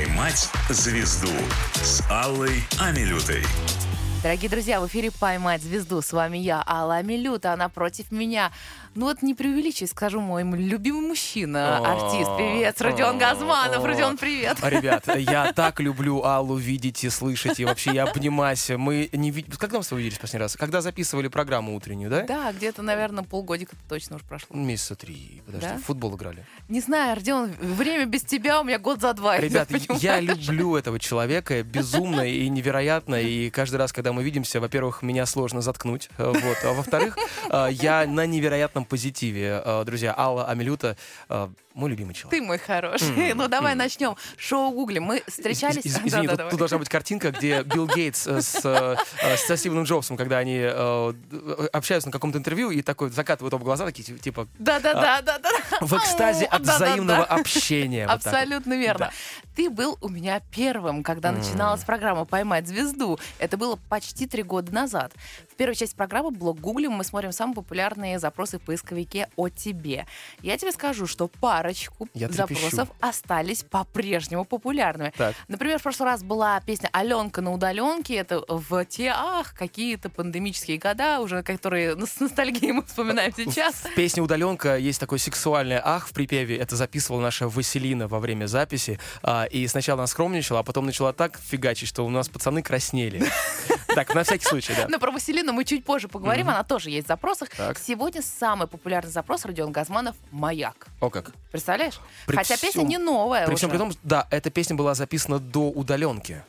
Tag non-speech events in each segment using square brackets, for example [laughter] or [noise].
«Поймать звезду» с Аллой Амилютой. Дорогие друзья, в эфире «Поймать звезду». С вами я, Алла Амилюта, а напротив меня ну вот не преувеличивай, скажу, мой любимый мужчина, артист, певец Родион Газманов. Родион, привет. Ребят, я так люблю Аллу видеть и слышать, и вообще я обнимаюсь. Мы не видим... Когда мы с тобой виделись последний раз? Когда записывали программу утреннюю, да? Да, где-то, наверное, полгодика точно уже прошло. Месяца три. Подожди, Да? в футбол играли. Не знаю, Родион, время без тебя у меня год за два. Ребят, я люблю этого человека безумно и невероятно. И каждый раз, когда мы видимся, во-первых, меня сложно заткнуть. Вот. А во-вторых, э, я на невероятном позитиве. Э, Друзья, Алла Амилюта э, мой любимый человек. Ты мой хороший. Ну давай начнем. Шоу Гугли. Мы встречались. Из- из- Извини, тут, должна быть картинка, где Билл Гейтс э, с, со Стивеном Джобсом, когда они общаются на каком-то интервью и такой закатывают оба глаза, такие ти- типа Да, да, да, да, да. в экстазе от взаимного общения. Абсолютно верно. Ты был у меня первым, когда начиналась программа «Поймать звезду». Это было почти три года назад. Первой части программы «Блог Гуглим» мы смотрим самые популярные запросы в поисковике о тебе. Я тебе скажу, что парочку Я трепещу. запросов остались по-прежнему популярными. Так. Например, в прошлый раз была песня «Аленка на удаленке». Это в те, ах, какие-то пандемические года, уже которые [laughs] с ностальгией мы вспоминаем сейчас. В песне «Удаленка» есть такой сексуальный ах в припеве. Это записывала наша Василина во время записи. А, И сначала она скромничала, а потом начала так фигачить, что у нас пацаны краснели. Так, на всякий случай, да. [laughs] Но про Василину мы чуть позже поговорим, она тоже есть в запросах. Сегодня самый популярный запрос Родион Газманов «Маяк». О как. Представляешь? Хотя песня не новая При всем при том, да, эта песня была записана до удаленки.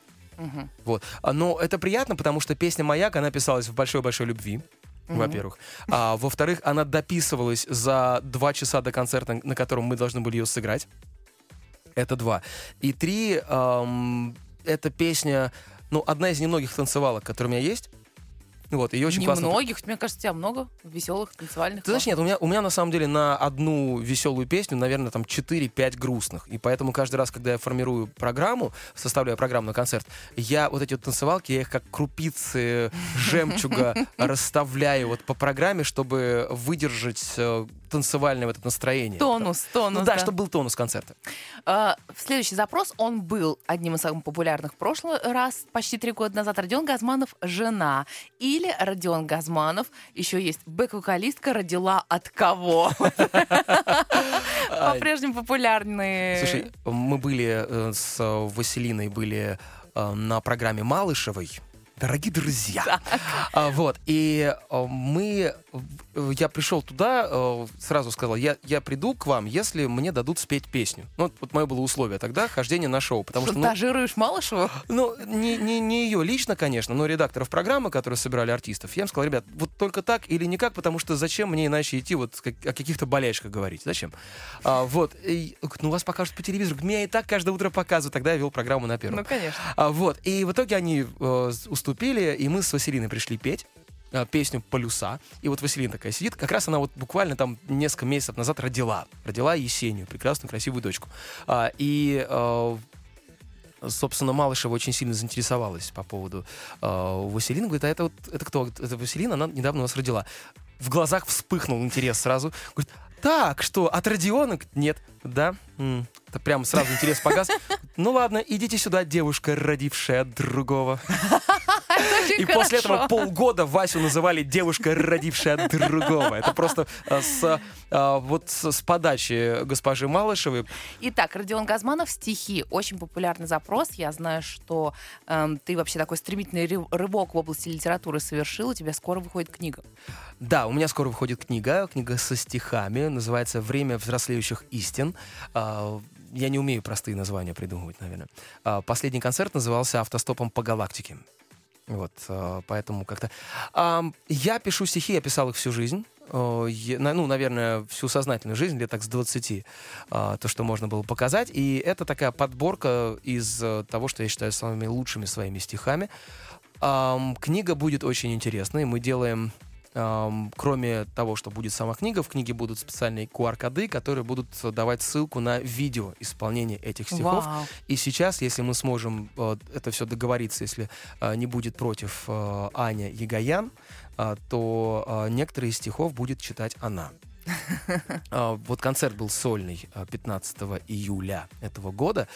Вот. Но это приятно, потому что песня «Маяк», она писалась в большой-большой любви. Во-первых. А во-вторых, она дописывалась за два часа до концерта, на котором мы должны были ее сыграть. Это два. И три, эта песня, ну, одна из немногих танцевалок, которые у меня есть. Вот, ее очень классно. Немногих, мне кажется, у тебя много веселых, танцевальных. Ты знаешь, нет, у меня, у меня на самом деле на одну веселую песню, наверное, там 4-5 грустных. И поэтому каждый раз, когда я формирую программу, составляю программу на концерт, я вот эти вот танцевалки, я их как крупицы жемчуга [laughs] расставляю вот по программе, чтобы выдержать э, танцевальное вот это настроение. Тонус, тонус. Ну да, чтобы был тонус концерта. А, следующий запрос, он был одним из самых популярных в прошлый раз, почти три года назад. Родион Газманов «Жена». Или Родион Газманов, еще есть бэк-вокалистка, родила от кого? [laughs] По-прежнему популярные. Слушай, мы были э, с Василиной были э, на программе Малышевой. Дорогие друзья. А, вот. И э, мы... Я пришел туда, э, сразу сказал, я, я приду к вам, если мне дадут спеть песню. Ну, вот, вот мое было условие тогда, хождение на шоу. Потому что, ну, Шантажируешь Малышеву? ну, не, не, не ее лично, конечно, но редакторов программы, которые собирали артистов, я им сказал, ребят, вот только так или никак, потому что зачем мне иначе идти вот как- о каких-то болельщиках говорить? Зачем? А, вот. И, ну, вас покажут по телевизору. Меня и так каждое утро показывают. Тогда я вел программу на первом. Ну, конечно. А, вот. И в итоге они э, уступили, и мы с Василиной пришли петь э, песню «Полюса». И вот Василина такая сидит. Как раз она вот буквально там несколько месяцев назад родила. Родила Есению, прекрасную, красивую дочку. А, и э, собственно, Малышева очень сильно заинтересовалась по поводу э, Василины. Говорит, а это вот это кто? Это Василина, она недавно у нас родила. В глазах вспыхнул интерес сразу. Говорит, так, что, от Родиона? Нет. Да? Это прям сразу интерес погас. [laughs] Ну ладно, идите сюда, девушка, родившая другого. [laughs] [laughs] И после этого полгода Васю называли девушка, родившая от другого. Это просто э, с, э, вот с подачи госпожи Малышевой. Итак, Родион Газманов, стихи. Очень популярный запрос. Я знаю, что эм, ты вообще такой стремительный ры- рывок в области литературы совершил. У тебя скоро выходит книга. Да, у меня скоро выходит книга, книга со стихами, называется «Время взрослеющих истин». А, Я не умею простые названия придумывать, наверное. Последний концерт назывался «Автостопом по галактике». Вот, а, поэтому как-то... Я пишу стихи, я писал их всю жизнь. На- Ну, наверное, всю сознательную жизнь, лет так с 20, а, то, что можно было показать. И это такая подборка из э, того, что я считаю самыми лучшими своими стихами. Ам, Книга будет очень интересной. Мы делаем кроме того, что будет сама книга, в книге будут специальные QR-коды, которые будут давать ссылку на видео исполнения этих стихов. Вау. И сейчас, если мы сможем э, это все договориться, если э, не будет против э, Аня Ягоян, то некоторые из стихов будет читать она. [laughs] А, Вот концерт был сольный а, 15 июля этого года,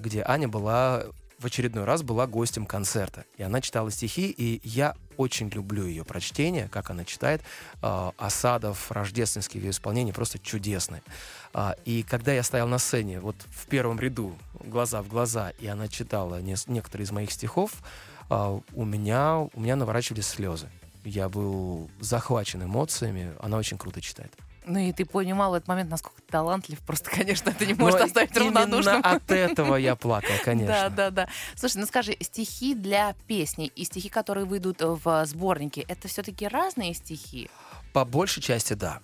где Аня была в очередной раз была гостем концерта. И она читала стихи, и я очень люблю ее прочтение, как она читает. А, Осадов, рождественский в ее исполнении просто чудесный. А, И когда я стоял на сцене, вот в первом ряду, глаза в глаза, и она читала некоторые из моих стихов, а, у меня, у меня наворачивались слезы. Я был захвачен эмоциями. Она очень круто читает. Ну и ты понимал в этот момент, насколько ты талантлив. Просто, [laughs] конечно, ты не Но можешь оставить равнодушным. от этого я плакал, конечно. Да, да, да. Слушай, ну скажи, стихи для песни и стихи, которые выйдут в сборнике, это все-таки разные стихи? По большей части, да.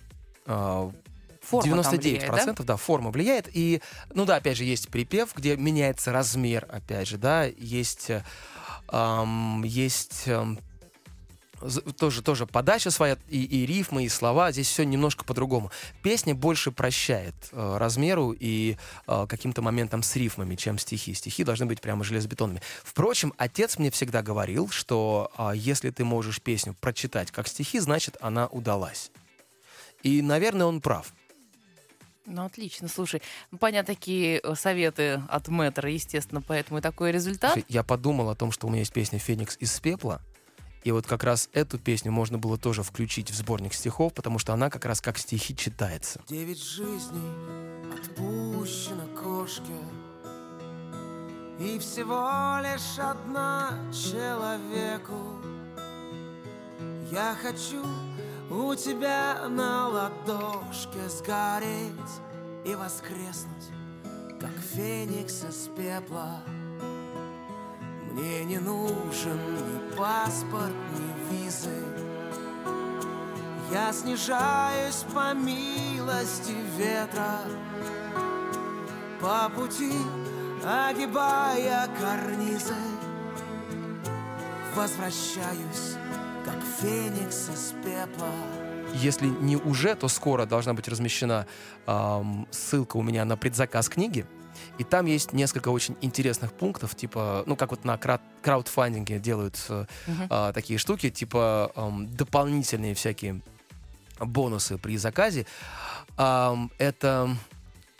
А, Форма там 99% влияет, да? да, форма влияет. И, ну да, опять же, есть припев, где меняется размер, опять же, да, есть, э, ам, есть эм, тоже, тоже подача своя, и, и рифмы, и слова. Здесь все немножко по-другому. Песня больше прощает э, размеру и э, каким-то моментам с рифмами, чем стихи. Стихи должны быть прямо железобетонными. Впрочем, отец мне всегда говорил, что а, если ты можешь песню прочитать как стихи, значит, она удалась. И, наверное, он прав. Ну, отлично. Слушай, ну, понятно, такие э, советы от мэтра, естественно, поэтому и такой результат. Слушай, Я подумал о том, что у меня есть песня «Феникс из пепла», и вот как раз эту песню можно было тоже включить в сборник стихов, потому что она как раз как стихи читается. Девять жизней отпущено кошке И всего лишь одна человеку Я хочу у тебя на ладошке сгореть И воскреснуть, как феникс из пепла Мне не нужен ни паспорт, ни визы. Я снижаюсь по милости ветра. По пути огибая карнизы. Возвращаюсь, как феникс из пепла. Если не уже, то скоро должна быть размещена ам, ссылка у меня на предзаказ книги. И там есть несколько очень интересных пунктов, типа, ну, как вот на кра- краудфандинге делают Мгм. а, такие штуки, типа ам, дополнительные всякие бонусы при заказе. Ам, это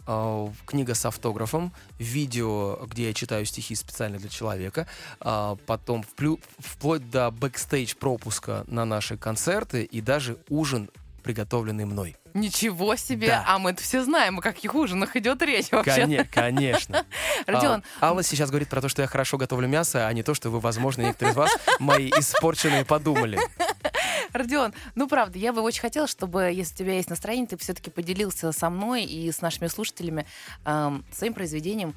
а, книга с автографом, видео, где я читаю стихи специально для человека, а, потом вплю- вплоть до бэкстейдж пропуска на наши концерты и даже ужин, приготовленный мной. Ничего себе! Да. А мы-то все знаем, о каких ужинах идет речь вообще. Коне- конечно. [laughs] Родион, А, Алла сейчас говорит про то, что я хорошо готовлю мясо, а не то, что вы, возможно, некоторые из вас [laughs] мои испорченные подумали. Родион, ну правда, я бы очень хотела, чтобы, если у тебя есть настроение, ты все-таки поделился со мной и с нашими слушателями эм, своим произведением,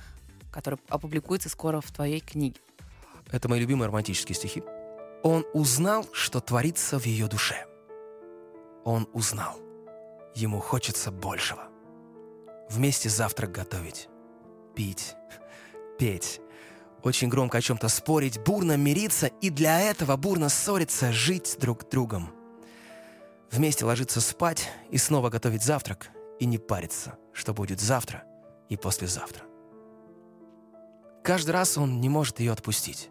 которое опубликуется скоро в твоей книге. Это мои любимые романтические стихи. Он узнал, что творится в ее душе. Он узнал. Ему хочется большего. Вместе завтрак готовить, пить, петь, очень громко о чем-то спорить, бурно мириться и для этого бурно ссориться, жить друг с другом. Вместе ложиться спать и снова готовить завтрак и не париться, что будет завтра и послезавтра. Каждый раз он не может ее отпустить.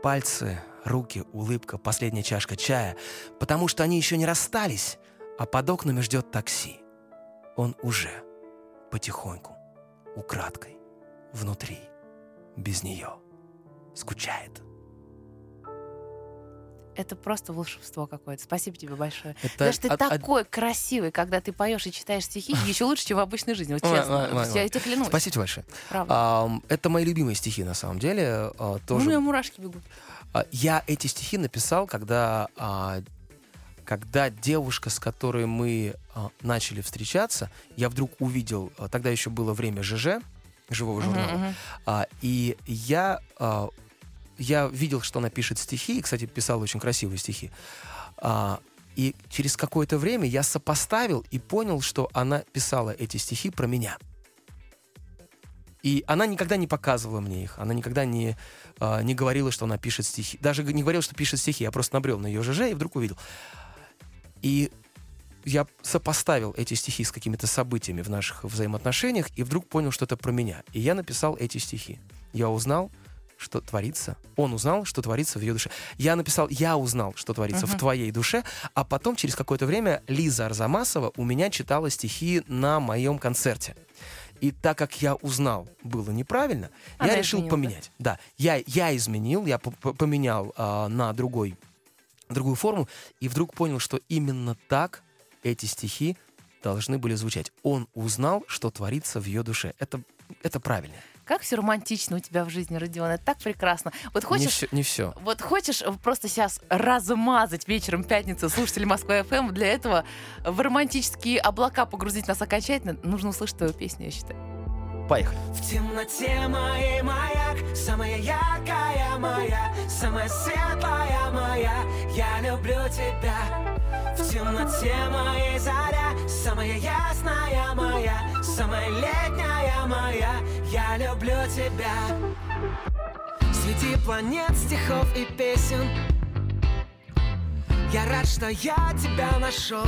Пальцы, руки, улыбка, последняя чашка чая, потому что они еще не расстались, а под окнами ждет такси. Он уже потихоньку, украдкой, внутри, без нее, скучает. Это просто волшебство какое-то. Спасибо тебе большое. Это что ты од- такой красивый, когда ты поешь и читаешь стихи, [laughs] еще лучше, чем в обычной жизни. Вот честно. ой, ой, Я ой. тебе клянусь. Спасибо большое. Правда. Ам, это мои любимые стихи, на самом деле. а, У тоже меня мурашки бегут. А, Я эти стихи написал, когда, а, когда девушка, с которой мы а, начали встречаться, я вдруг увидел, тогда еще было время ЖЖ, живого журнала, мгм. а, и я, я видел, что она пишет стихи, и, кстати, писала очень красивые стихи. И через какое-то время я сопоставил и понял, что она писала эти стихи про меня. И она никогда не показывала мне их, она никогда не, а, не говорила, что она пишет стихи. Даже не говорила, что пишет стихи, я просто набрел на ее ЖЖ и вдруг увидел. И я сопоставил эти стихи с какими-то событиями в наших взаимоотношениях и вдруг понял, что это про меня. И я написал эти стихи. Я узнал, что творится. Он узнал, что творится в ее душе. Я написал, я узнал, что творится в твоей душе, а потом через какое-то время Лиза Арзамасова у меня читала стихи на моем концерте. И так как я узнал, было неправильно, Она я решил изменила, поменять. Да, я, я изменил, я поменял а, на другой, другую форму, и вдруг понял, что именно так эти стихи должны были звучать. Он узнал, что творится в ее душе. Это, это правильно. Как все романтично у тебя в жизни, Родион. Это так прекрасно. Вот Не хочешь... все, не все. Вот хочешь просто сейчас размазать вечером пятницы слушателей Москвы ФМ, для этого в романтические облака погрузить нас окончательно, нужно услышать твою песню, я считаю. Поехали. В темноте моей маяк, самая яркая моя, самая светлая моя, я люблю тебя. В темноте моей заря, самая ясная моя, самая летняя моя, я люблю тебя. Среди планет, стихов и песен Я рад, что я тебя нашел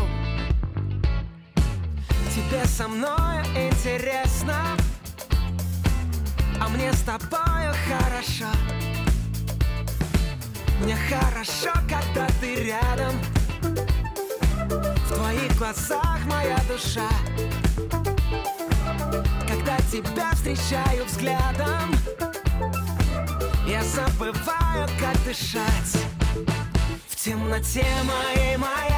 Тебе со мною интересно А мне с тобою хорошо. Мне хорошо, когда ты рядом. В твоих глазах моя душа. Когда тебя встречаю взглядом Я забываю, как дышать. В темноте моей маяк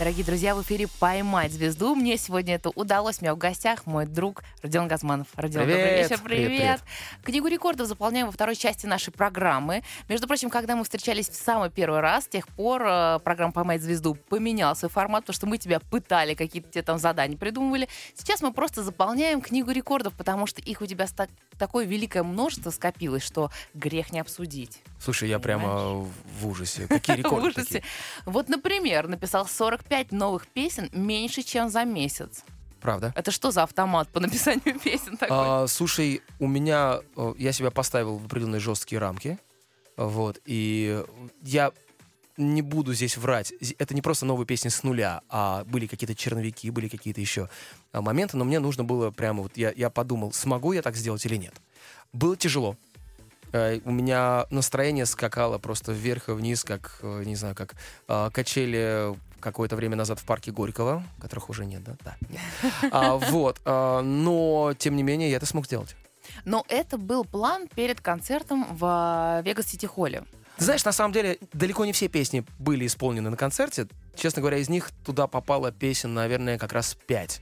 Дорогие друзья, в эфире «Поймать звезду». Мне сегодня это удалось. У меня в гостях мой друг Родион Газманов. Родион, добрый Привет. вечер. Привет, Привет. Книгу рекордов заполняем во второй части нашей программы. Между прочим, когда мы встречались в самый первый раз, с тех пор э, программа «Поймать звезду» поменял свой формат, потому что мы тебя пытали, какие-то тебе там задания придумывали. Сейчас мы просто заполняем книгу рекордов, потому что их у тебя ста- такое великое множество скопилось, что грех не обсудить. Слушай, я прямо в ужасе. Какие [laughs] рекорды В ужасе. Вот, например, написал 45 новых песен меньше, чем за месяц. Правда? Это что за автомат по написанию [laughs] песен такой? А, слушай, у меня э, я себя поставил в определенные жесткие рамки, вот, и я не буду здесь врать. Это не просто новые песни с нуля, а были какие-то черновики, были какие-то еще а, моменты, но мне нужно было прямо вот я, я подумал, смогу я так сделать или нет. Было тяжело. Э, У меня настроение скакало просто вверх и вниз, как, э, не знаю, как качели какое-то время назад в парке Горького, которых уже нет, да? Да. нет. [laughs] А, вот. а, но, тем не менее, я это смог сделать. Но это был план перед концертом в Вегас Сити Холле. Ты знаешь, на самом деле, далеко не все песни были исполнены на концерте. Честно говоря, из них туда попало песен, наверное, как раз пять.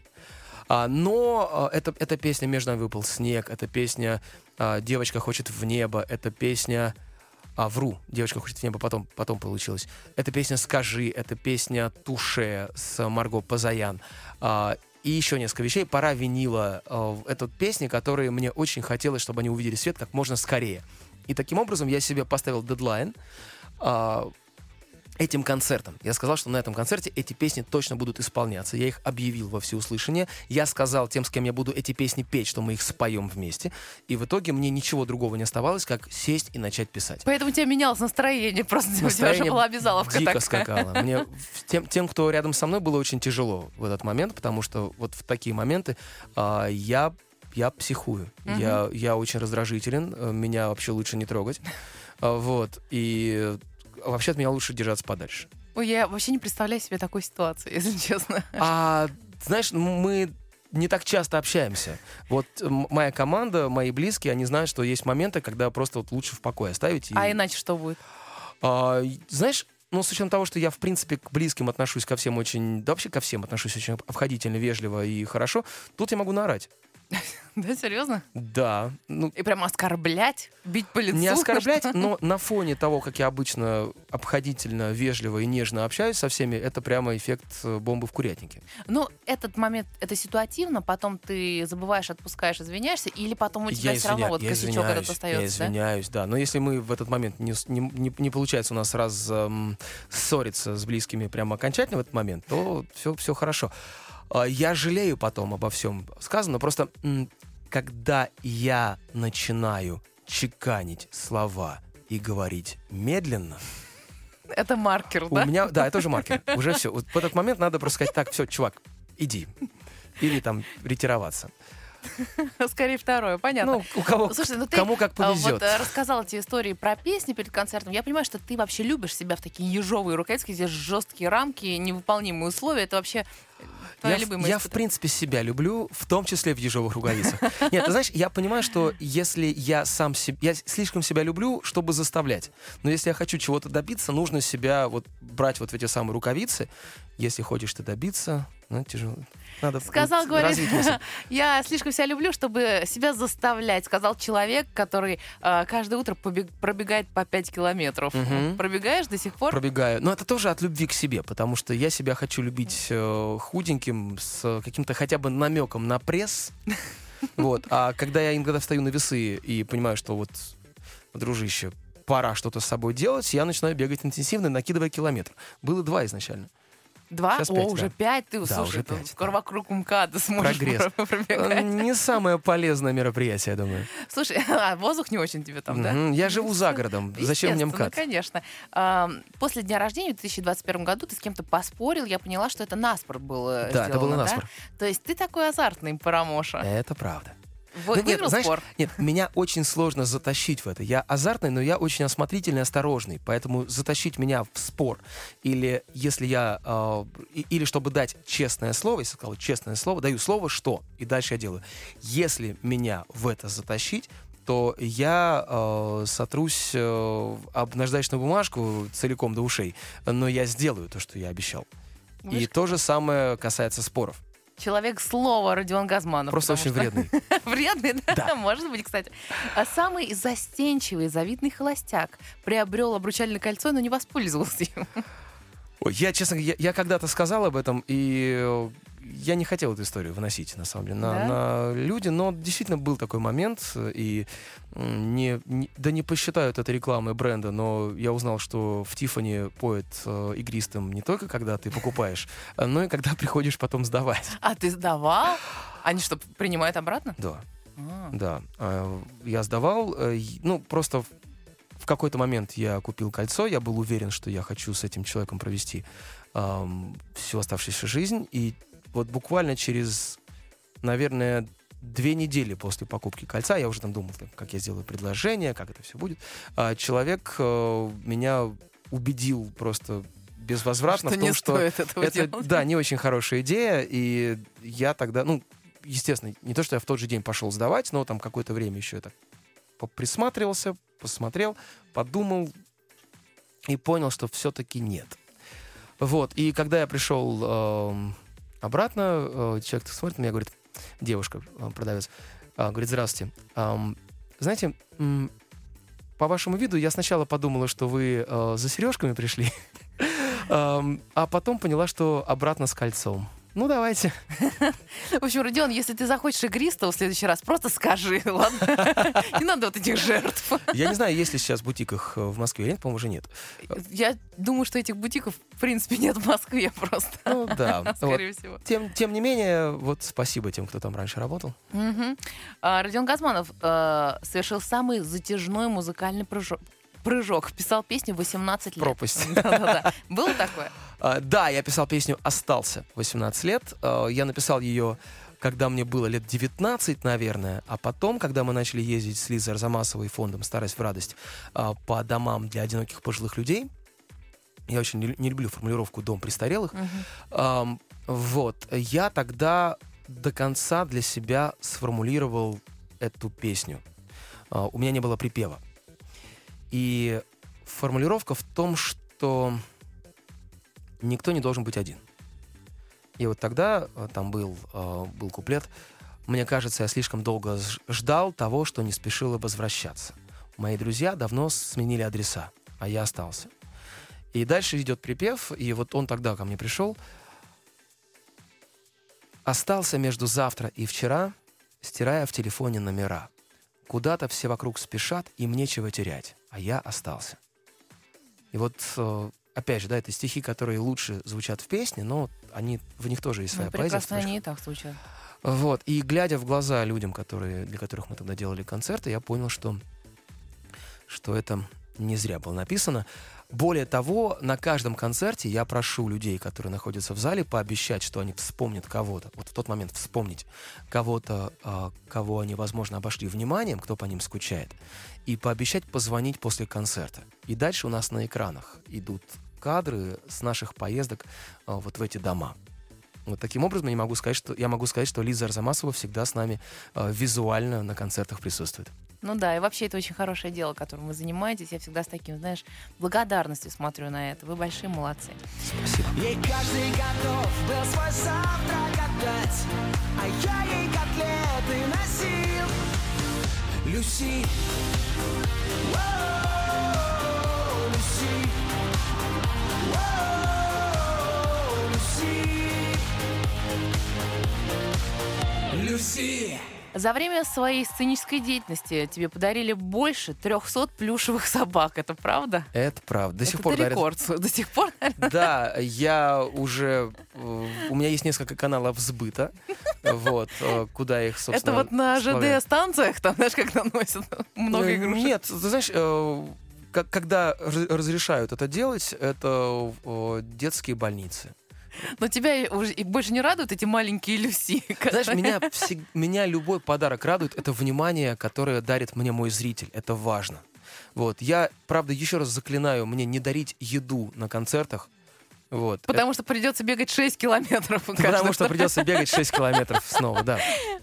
А, но а, это, эта песня «Между нами выпал снег», эта песня а, «Девочка хочет в небо», эта песня а, «Вру», «Девочка хочет в небо», потом, потом получилось. Эта песня «Скажи», эта песня «Туше» с Марго Пазаян. А, и еще несколько вещей. «Пора винила». а, Это песни, которые мне очень хотелось, чтобы они увидели свет как можно скорее. И таким образом я себе поставил дедлайн а, этим концертом. Я сказал, что на этом концерте эти песни точно будут исполняться. Я их объявил во всеуслышание. Я сказал тем, с кем я буду эти песни петь, что мы их споем вместе. И в итоге мне ничего другого не оставалось, как сесть и начать писать. Поэтому у тебя менялось настроение, просто у тебя уже Настроение была обязаловка дико такая. скакало. Мне [laughs] тем, тем, кто рядом со мной, было очень тяжело в этот момент, потому что вот в такие моменты а, я я психую. Я, я очень раздражителен. э, Меня вообще лучше не трогать. А, Вот. И вообще от меня лучше держаться подальше. Ой, я вообще не представляю себе такой ситуации, [laughs] если честно. А знаешь, мы не так часто общаемся. Вот моя команда, мои близкие, они знают, что есть моменты, когда просто вот лучше в покое оставить. и- А иначе что будет? А, знаешь, ну, с учетом того, что я, в принципе, к близким отношусь ко всем очень... Да вообще ко всем отношусь очень обходительно, вежливо и хорошо, тут я могу наорать. [laughs] Да, серьезно? Да, ну, И прям оскорблять, бить по лицу? не оскорблять, [laughs] но на фоне того, как я обычно обходительно, вежливо и нежно общаюсь со всеми, это прямо эффект э, бомбы в курятнике. Ну, этот момент, это ситуативно, потом ты забываешь, отпускаешь, извиняешься, или потом у тебя я, все равно вот я косячок этот остается, я извиняюсь, да? Но если мы в этот момент не, не, не- не получается у нас раз эм, ссориться с близкими прямо окончательно в этот момент, то все, все хорошо. А, Я жалею потом обо всем сказанном, просто когда я начинаю чеканить слова и говорить медленно? Это маркер, у да? меня, да, это уже маркер. Уже все. Вот в этот момент надо просто сказать, так, все, чувак, иди. Или там ретироваться. [laughs] Скорее второе, понятно. Ну, у кого, Слушай, ну ты кому как а, повезет. вот э, рассказал эти истории про песни перед концертом. Я понимаю, что ты вообще любишь себя в такие ежовые рукавицы, где жесткие рамки, невыполнимые условия. Это вообще э, твоя я, любимая я, в принципе, себя люблю, в том числе в ежовых рукавицах. Нет, ты знаешь, я понимаю, что если я сам себя... Я слишком себя люблю, чтобы заставлять. Но если я хочу чего-то добиться, нужно себя вот брать вот в эти самые рукавицы. Если хочешь ты добиться, ну, тяжело. Надо Сказал, говорит, [laughs] я слишком себя люблю, чтобы себя заставлять, сказал человек, который э, каждое утро побег- пробегает по 5 километров. Мгм. Пробегаешь до сих пор? Пробегаю. Но это тоже от любви к себе, потому что я себя хочу любить э, худеньким, с каким-то хотя бы намеком на пресс. [laughs] Вот. А когда я иногда встаю на весы и понимаю, что вот, дружище, пора что-то с собой делать, я начинаю бегать интенсивно, накидывая километр. Было два изначально. Два? Сейчас О, пять, уже да. пять? Ты, Да, слушай, уже пять, да. вокруг МКАДа сможешь Прогресс. [laughs] про- Э, пробегать. Не самое полезное мероприятие, я думаю. Слушай, [laughs] а воздух не очень тебе там, да? Я живу за [laughs] городом. Зачем мне МКАД? конечно. Ам, После дня рождения в 2021 году ты с кем-то поспорил, я поняла, что это наспорт был э, Да, это да? наспор. То есть ты такой азартный, Парамоша. Это правда. Вы- Ну, нет, знаешь, спор? Нет, меня очень сложно затащить в это. Я азартный, но я очень осмотрительный и осторожный. Поэтому затащить меня в спор, или если я... э, и- или чтобы дать честное слово, если я сказал честное слово, даю слово, что, и дальше я делаю. Если меня в это затащить, то я э, сотрусь э, об наждачную бумажку целиком до ушей, но я сделаю то, что я обещал. И Видишь, то же самое касается споров. Человек слова Родион Газманов. Просто очень что- вредный. [laughs] Вредный, да? Да. Может быть, кстати. А самый застенчивый, завидный холостяк приобрел обручальное кольцо, но не воспользовался им. Ой, я, честно, я, я когда-то сказал об этом, и я не хотел эту историю выносить, на самом деле, на, Да? на люди, но действительно был такой момент, и не, не- да не посчитают это рекламой бренда, но я узнал, что в Тифани поет э, игристым не только когда ты покупаешь, а, но и когда [laughs] приходишь потом сдавать. А ты сдавал? Они что, принимают обратно? Да, А. да. А, Я сдавал, э, ну, просто в- какой-то момент я купил кольцо, я был уверен, что я хочу с этим человеком провести всю оставшуюся жизнь, и вот буквально через, наверное, две недели после покупки кольца, я уже там думал, как я сделаю предложение, как это все будет, а человек э, меня убедил просто безвозвратно Что в том, что это, делать. да, не очень хорошая идея, и я тогда, ну, естественно, не то, что я в тот же день пошел сдавать, но там какое-то время еще так присматривался, посмотрел, подумал и понял, что все-таки нет. Вот, и когда я пришел эм, обратно, э, человек смотрит на меня говорит, девушка, э, продавец, э, говорит, здравствуйте, знаете, по вашему виду я сначала подумала, что вы за сережками пришли, [laughs] а потом поняла, что обратно с кольцом. Ну, давайте. В общем, Родион, если ты захочешь игристого в следующий раз, просто скажи, [laughs] ладно? Не надо вот этих жертв. Я не знаю, есть ли сейчас в бутиках э, в Москве или нет, по-моему, уже нет. Я думаю, что этих бутиков, в принципе, нет в Москве просто. Ну, да. [laughs] Вот. Скорее всего. Тем, тем не менее, вот спасибо тем, кто там раньше работал. А, Родион Газманов э, совершил самый затяжной музыкальный прыжок. Прыжок. Писал песню 18 лет. Пропасть. [laughs] Да-да-да. Было такое? А, да, я писал песню «Остался» 18 лет. А, я написал ее, когда мне было лет 19, наверное. А потом, когда мы начали ездить с Лизой Арзамасовой фондом «Старость в радость» а, по домам для одиноких пожилых людей, я очень не, люблю формулировку «дом престарелых». Ам, вот, я тогда до конца для себя сформулировал эту песню. У меня не было припева. И формулировка в том, что никто не должен быть один. И вот тогда а, там был, а, был куплет Мне кажется, я слишком долго ждал того, что не спешило возвращаться. Мои друзья давно сменили адреса, а я остался. И дальше идет припев, и вот он тогда ко мне пришел. Остался между завтра и вчера, стирая в телефоне номера. Куда-то все вокруг спешат, им нечего терять, а я остался. И вот, э, опять же, да, это стихи, которые лучше звучат в песне, но они, в них тоже есть своя Ну, поэзия. прекрасно они и так звучат. Вот. И глядя в глаза людям, которые, для которых мы тогда делали концерты, я понял, что, что это не зря было написано. Более того, на каждом концерте я прошу людей, которые находятся в зале, пообещать, что они вспомнят кого-то. Вот в тот момент вспомнить кого-то, а, кого они, возможно, обошли вниманием, кто по ним скучает, и пообещать позвонить после концерта. И дальше у нас на экранах идут кадры с наших поездок а, вот в эти дома. Вот таким образом я могу сказать, что я могу сказать, что Лиза Арзамасова всегда с нами э, визуально на концертах присутствует. Ну да, и вообще это очень хорошее дело, которым вы занимаетесь. Я всегда с таким, знаешь, благодарностью смотрю на это. Вы большие молодцы. Спасибо. Ей каждый готов был свой завтрак отдать А я ей котлеты носил Люси Воу, Люси За время своей сценической деятельности тебе подарили больше 300 плюшевых собак. Это правда? Это правда. До сих это пор дарят- рекорд. До сих пор, наверное. Да, я уже... э, У меня есть несколько каналов сбыта, вот, э, куда их, собственно... Это вот на. ЖД-станциях, там, знаешь, когда носят много Э, игрушек. Нет, ты знаешь, как- когда раз- разрешают это делать, это детские больницы. Но тебя уже и больше не радуют эти маленькие Люси. [laughs] Знаешь, которые- меня, всег- меня любой подарок радует. Это внимание, которое дарит мне мой зритель. Это важно. Вот. Я, правда, еще раз заклинаю мне не дарить еду на концертах. Вот. Потому что придется бегать 6 километров. [laughs] Потому что придется бегать 6 километров снова, да.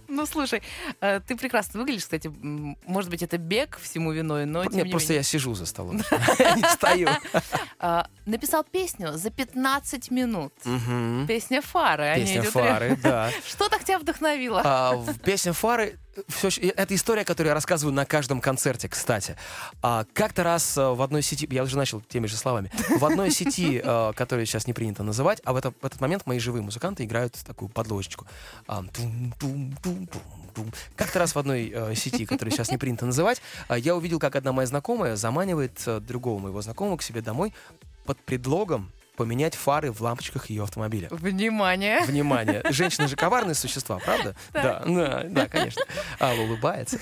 Ну, слушай, э, ты прекрасно выглядишь, кстати. Может быть, это бег всему виной, но Нет, не просто я сижу за столом. [laughs] Не стою. А, Написал песню за 15 минут. Песня «Фары». Песня «Фары», [laughs] да. Что так тебя вдохновило? А, в песне «Фары» всё ещё- это история, которую я рассказываю на каждом концерте, кстати. А, как-то раз а, в одной сети, я уже начал теми же словами, в одной сети, а, которую сейчас не принято называть, а в, это- в этот момент мои живые музыканты играют такую подложечку. А. Как-то раз в одной э, сети, которую сейчас не принято называть, а, я увидел, как одна моя знакомая заманивает э, другого моего знакомого к себе домой под предлогом поменять фары в лампочках ее автомобиля. Внимание. Внимание. Женщины же коварные существа, правда? [laughs] Да, да, да, конечно. Алла улыбается.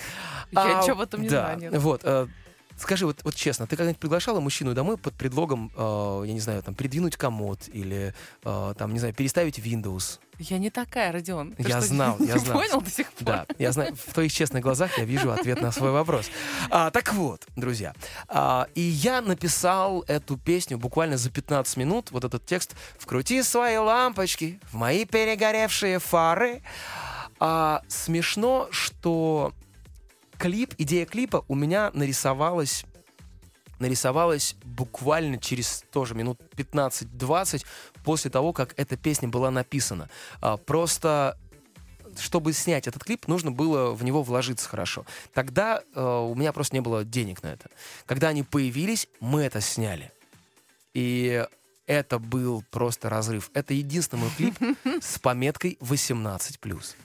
Я А, чё об этом не знаю. Вот. э, Скажи, вот, вот честно, ты когда-нибудь приглашала мужчину домой под предлогом, э, я не знаю, там, придвинуть комод или, э, там, не знаю, переставить Windows? Я не такая, Родион. Ты Я что, знал, [laughs] не я знал. понял до сих пор? Да, я знаю, в твоих честных глазах я вижу ответ на свой вопрос. А, так вот, друзья, а, и я написал эту песню буквально за 15 минут, вот этот текст «Вкрути свои лампочки в мои перегоревшие фары». А, смешно, что клип, идея клипа у меня нарисовалась нарисовалась буквально через тоже минут 15-20 после того, как эта песня была написана. А, просто чтобы снять этот клип, нужно было в него вложиться хорошо. Тогда э, у меня просто не было денег на это. Когда они появились, мы это сняли. И это был просто разрыв. Это единственный мой клип [laughs] с пометкой 18+.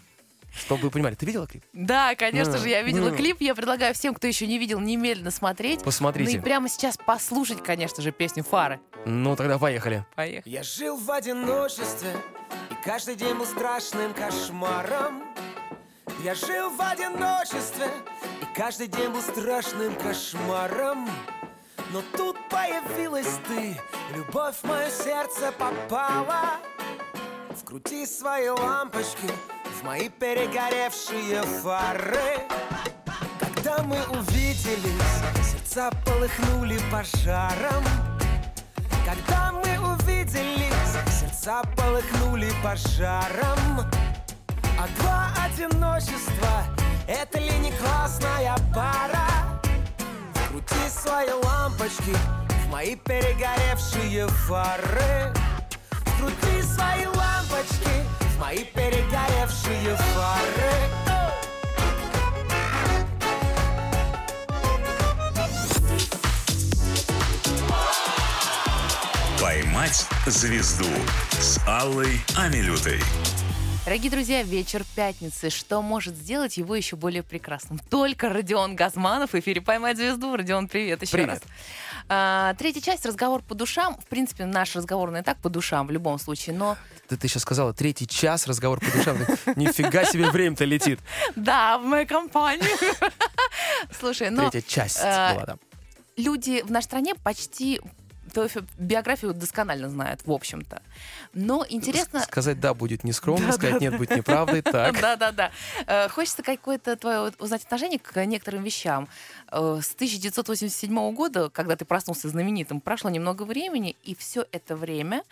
Чтобы вы понимали, ты видела клип? Да, конечно же, я видела клип. Я предлагаю всем, кто еще не видел, немедленно смотреть. Посмотрите. Ну и прямо сейчас послушать, конечно же, песню «Фары». Ну, тогда поехали. Поехали. Я жил в одиночестве, и каждый день был страшным кошмаром. Я жил в одиночестве, и каждый день был страшным кошмаром. Но тут появилась ты, любовь в мое сердце попала. Вкрути свои лампочки в мои перегоревшие фары. Когда мы увиделись, сердца полыхнули пожаром. Когда мы увиделись, сердца полыхнули пожаром. А два одиночества — это ли не классная пара? Крути свои лампочки в мои перегоревшие фары. Крути свои лампочки мои перегоревшие фары. Поймать звезду с Аллой Амилютой. Дорогие друзья, вечер пятницы. Что может сделать его еще более прекрасным? Только Родион Газманов в эфире «Поймать звезду». Родион, привет еще привет. раз. А, третья часть «Разговор по душам». В принципе, наш разговор и так по душам в любом случае, но Да ты сейчас сказала, третий час разговор по душам. [laughs] Нифига себе время-то летит. да, в моей компании. [laughs] Слушай, но Третья часть э, была, да. люди в нашей стране почти твою фи- биографию досконально знают, в общем-то. Но интересно... Сказать «да» будет нескромно, Да, сказать да, «нет» будет неправдой. Так. Да, да, да. Э, Хочется какое-то твое узнать отношение к некоторым вещам. Э, С 1987 года, когда ты проснулся знаменитым, прошло немного времени, и все это время,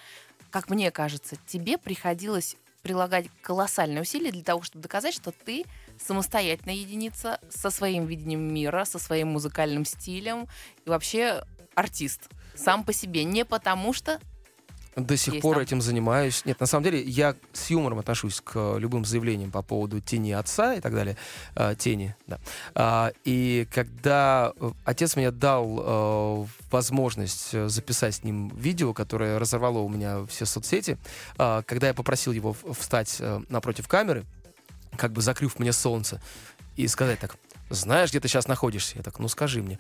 как мне кажется, тебе приходилось прилагать колоссальные усилия для того, чтобы доказать, что ты самостоятельная единица со своим видением мира, со своим музыкальным стилем и вообще артист сам по себе. Не потому что До сих Есть пор там. этим занимаюсь. Нет, на самом деле я с юмором отношусь к э, любым заявлениям по поводу тени отца и так далее. Э, тени, да. А, и когда э, отец мне дал э, возможность записать с ним видео, которое разорвало у меня все соцсети, когда я попросил его встать э, напротив камеры, как бы закрыв мне солнце, и сказать так, знаешь, где ты сейчас находишься? Я так, ну скажи мне.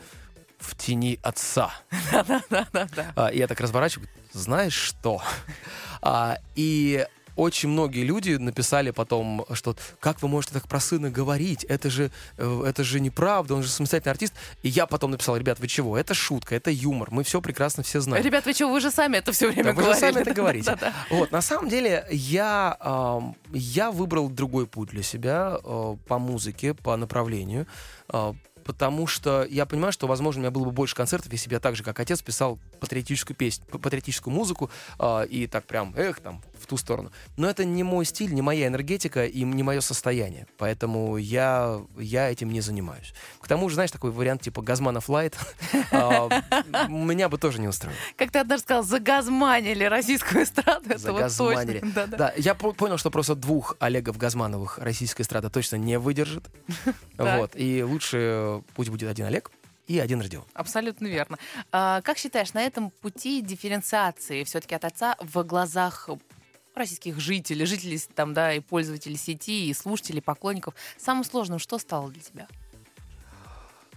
В тени отца. Да-да-да. А, и я так разворачиваю, знаешь что? А, и очень многие люди написали потом, что как вы можете так про сына говорить? Это же, э, это же неправда, он же самостоятельный артист. И я потом написал, ребят, вы чего? Это шутка, это юмор, мы все прекрасно все знаем. Ребят, вы что, вы же сами это все время Да, вы же говорили. сами это говорите. Вот, на самом деле, я, я выбрал другой путь для себя э, по музыке, по направлению, э, потому что я понимаю, что, возможно, у меня было бы больше концертов, если бы я так же, как отец, писал патриотическую песню, патриотическую музыку э, и так прям, эх, там, в ту сторону. Но это не мой стиль, не моя энергетика и не мое состояние. Поэтому я, я этим не занимаюсь. К тому же, знаешь, такой вариант типа Газманов Лайт э, [laughs] меня бы тоже не устроил. Как ты однажды сказал, загазманили российскую эстраду. Загазманили. Да, я по- понял, что просто двух Олегов Газмановых российская эстрада точно не выдержит. [laughs] Вот. И лучше пусть будет один Олег и один Родион. Абсолютно верно. А, как считаешь, на этом пути дифференциации все-таки от отца в глазах российских жителей, жителей там, да, и пользователей сети, и слушателей, поклонников, самым сложным что стало для тебя?